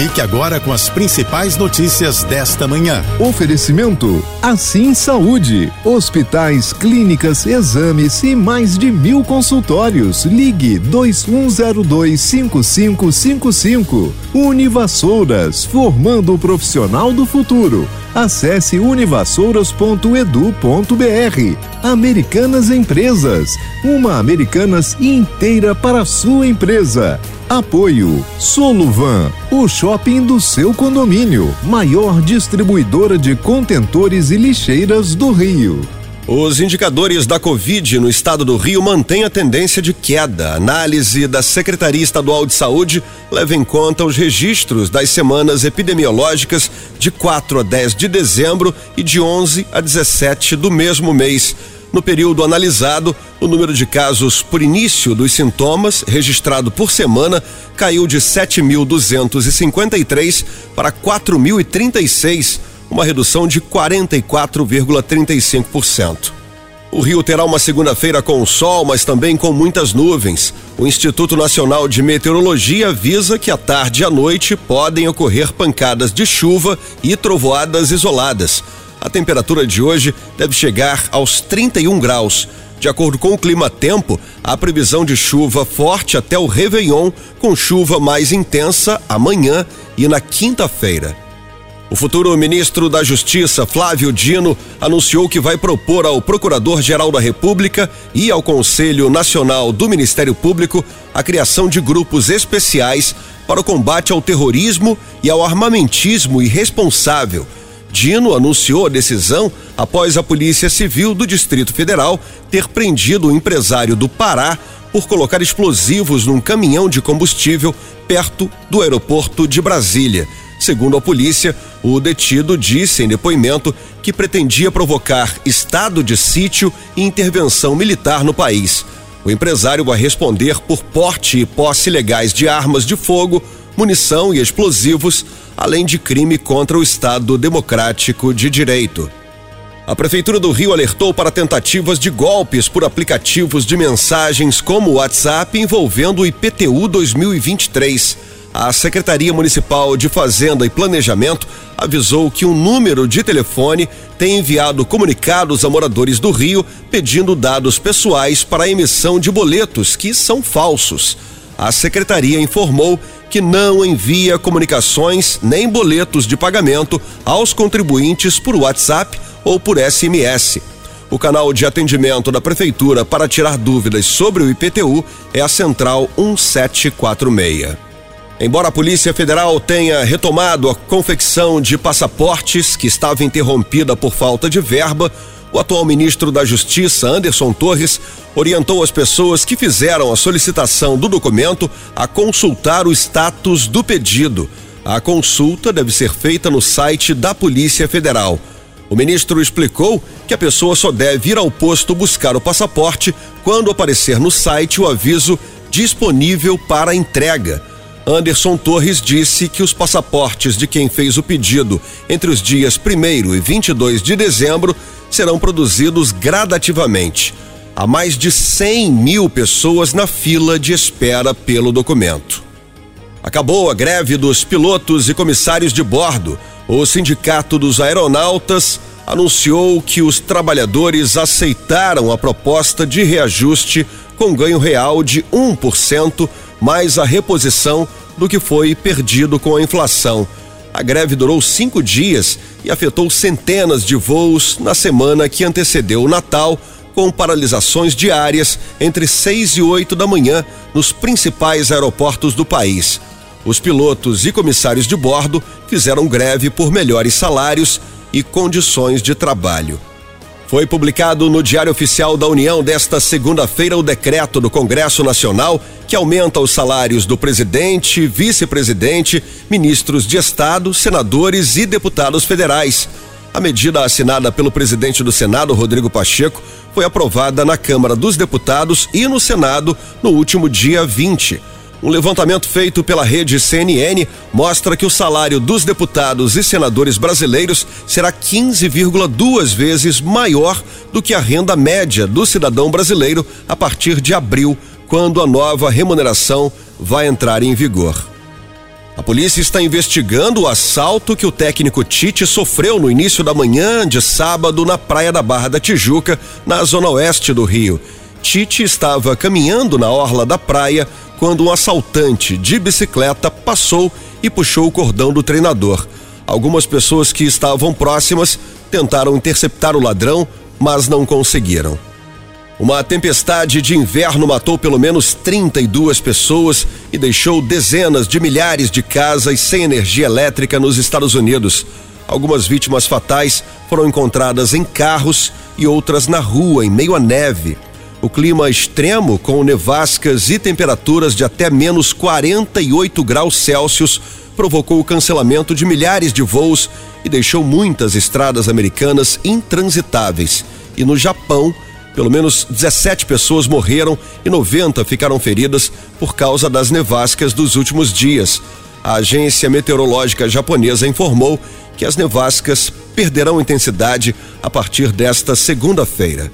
Fique agora com as principais notícias desta manhã. Oferecimento Assim Saúde. Hospitais, clínicas, exames e mais de mil consultórios. Ligue 21025555. Univassouras, formando o profissional do futuro. Acesse univassouras.edu.br. Americanas Empresas. Uma Americanas inteira para a sua empresa. Apoio Soluvan, o shopping do seu condomínio, maior distribuidora de contentores e lixeiras do Rio. Os indicadores da Covid no estado do Rio mantêm a tendência de queda. A análise da Secretaria Estadual de Saúde leva em conta os registros das semanas epidemiológicas de 4 a 10 de dezembro e de 11 a 17 do mesmo mês. No período analisado, o número de casos por início dos sintomas, registrado por semana, caiu de 7.253 para 4.036, uma redução de 44,35%. O Rio terá uma segunda-feira com sol, mas também com muitas nuvens. O Instituto Nacional de Meteorologia avisa que à tarde e à noite podem ocorrer pancadas de chuva e trovoadas isoladas. A temperatura de hoje deve chegar aos 31 graus. De acordo com o Clima Tempo, há previsão de chuva forte até o Réveillon, com chuva mais intensa amanhã e na quinta-feira. O futuro ministro da Justiça, Flávio Dino, anunciou que vai propor ao Procurador-Geral da República e ao Conselho Nacional do Ministério Público a criação de grupos especiais para o combate ao terrorismo e ao armamentismo irresponsável Dino anunciou a decisão após a Polícia Civil do Distrito Federal ter prendido o empresário do Pará por colocar explosivos num caminhão de combustível perto do aeroporto de Brasília. Segundo a polícia, o detido disse em depoimento que pretendia provocar estado de sítio e intervenção militar no país. O empresário vai responder por porte e posse ilegais de armas de fogo, munição e explosivos, além de crime contra o Estado Democrático de Direito. A Prefeitura do Rio alertou para tentativas de golpes por aplicativos de mensagens como o WhatsApp envolvendo o IPTU 2023. A Secretaria Municipal de Fazenda e Planejamento avisou que um número de telefone tem enviado comunicados a moradores do Rio pedindo dados pessoais para a emissão de boletos que são falsos. A secretaria informou que não envia comunicações nem boletos de pagamento aos contribuintes por WhatsApp ou por SMS. O canal de atendimento da Prefeitura para tirar dúvidas sobre o IPTU é a Central 1746. Embora a Polícia Federal tenha retomado a confecção de passaportes que estava interrompida por falta de verba, o atual ministro da Justiça, Anderson Torres, orientou as pessoas que fizeram a solicitação do documento a consultar o status do pedido. A consulta deve ser feita no site da Polícia Federal. O ministro explicou que a pessoa só deve ir ao posto buscar o passaporte quando aparecer no site o aviso disponível para entrega. Anderson Torres disse que os passaportes de quem fez o pedido entre os dias 1 e 22 de dezembro serão produzidos gradativamente. Há mais de 100 mil pessoas na fila de espera pelo documento. Acabou a greve dos pilotos e comissários de bordo. O Sindicato dos Aeronautas anunciou que os trabalhadores aceitaram a proposta de reajuste com ganho real de 1% mais a reposição do que foi perdido com a inflação. A greve durou cinco dias e afetou centenas de voos na semana que antecedeu o Natal, com paralisações diárias entre 6 e 8 da manhã nos principais aeroportos do país. Os pilotos e comissários de bordo fizeram greve por melhores salários e condições de trabalho. Foi publicado no Diário Oficial da União desta segunda-feira o decreto do Congresso Nacional que aumenta os salários do presidente, vice-presidente, ministros de Estado, senadores e deputados federais. A medida assinada pelo presidente do Senado, Rodrigo Pacheco, foi aprovada na Câmara dos Deputados e no Senado no último dia 20. Um levantamento feito pela rede CNN mostra que o salário dos deputados e senadores brasileiros será 15,2 vezes maior do que a renda média do cidadão brasileiro a partir de abril, quando a nova remuneração vai entrar em vigor. A polícia está investigando o assalto que o técnico Tite sofreu no início da manhã de sábado na praia da Barra da Tijuca, na zona oeste do Rio. Tite estava caminhando na orla da praia quando um assaltante de bicicleta passou e puxou o cordão do treinador. Algumas pessoas que estavam próximas tentaram interceptar o ladrão, mas não conseguiram. Uma tempestade de inverno matou pelo menos 32 pessoas e deixou dezenas de milhares de casas sem energia elétrica nos Estados Unidos. Algumas vítimas fatais foram encontradas em carros e outras na rua, em meio à neve. O clima extremo, com nevascas e temperaturas de até menos 48 graus Celsius, provocou o cancelamento de milhares de voos e deixou muitas estradas americanas intransitáveis. E no Japão, pelo menos 17 pessoas morreram e 90 ficaram feridas por causa das nevascas dos últimos dias. A agência meteorológica japonesa informou que as nevascas perderão intensidade a partir desta segunda-feira.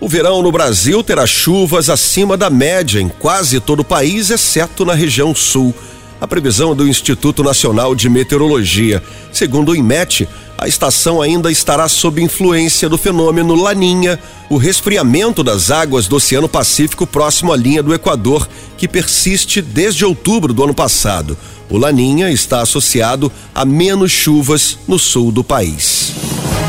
O verão no Brasil terá chuvas acima da média em quase todo o país, exceto na região sul. A previsão do Instituto Nacional de Meteorologia. Segundo o IMET, a estação ainda estará sob influência do fenômeno Laninha, o resfriamento das águas do Oceano Pacífico próximo à linha do Equador, que persiste desde outubro do ano passado. O Laninha está associado a menos chuvas no sul do país.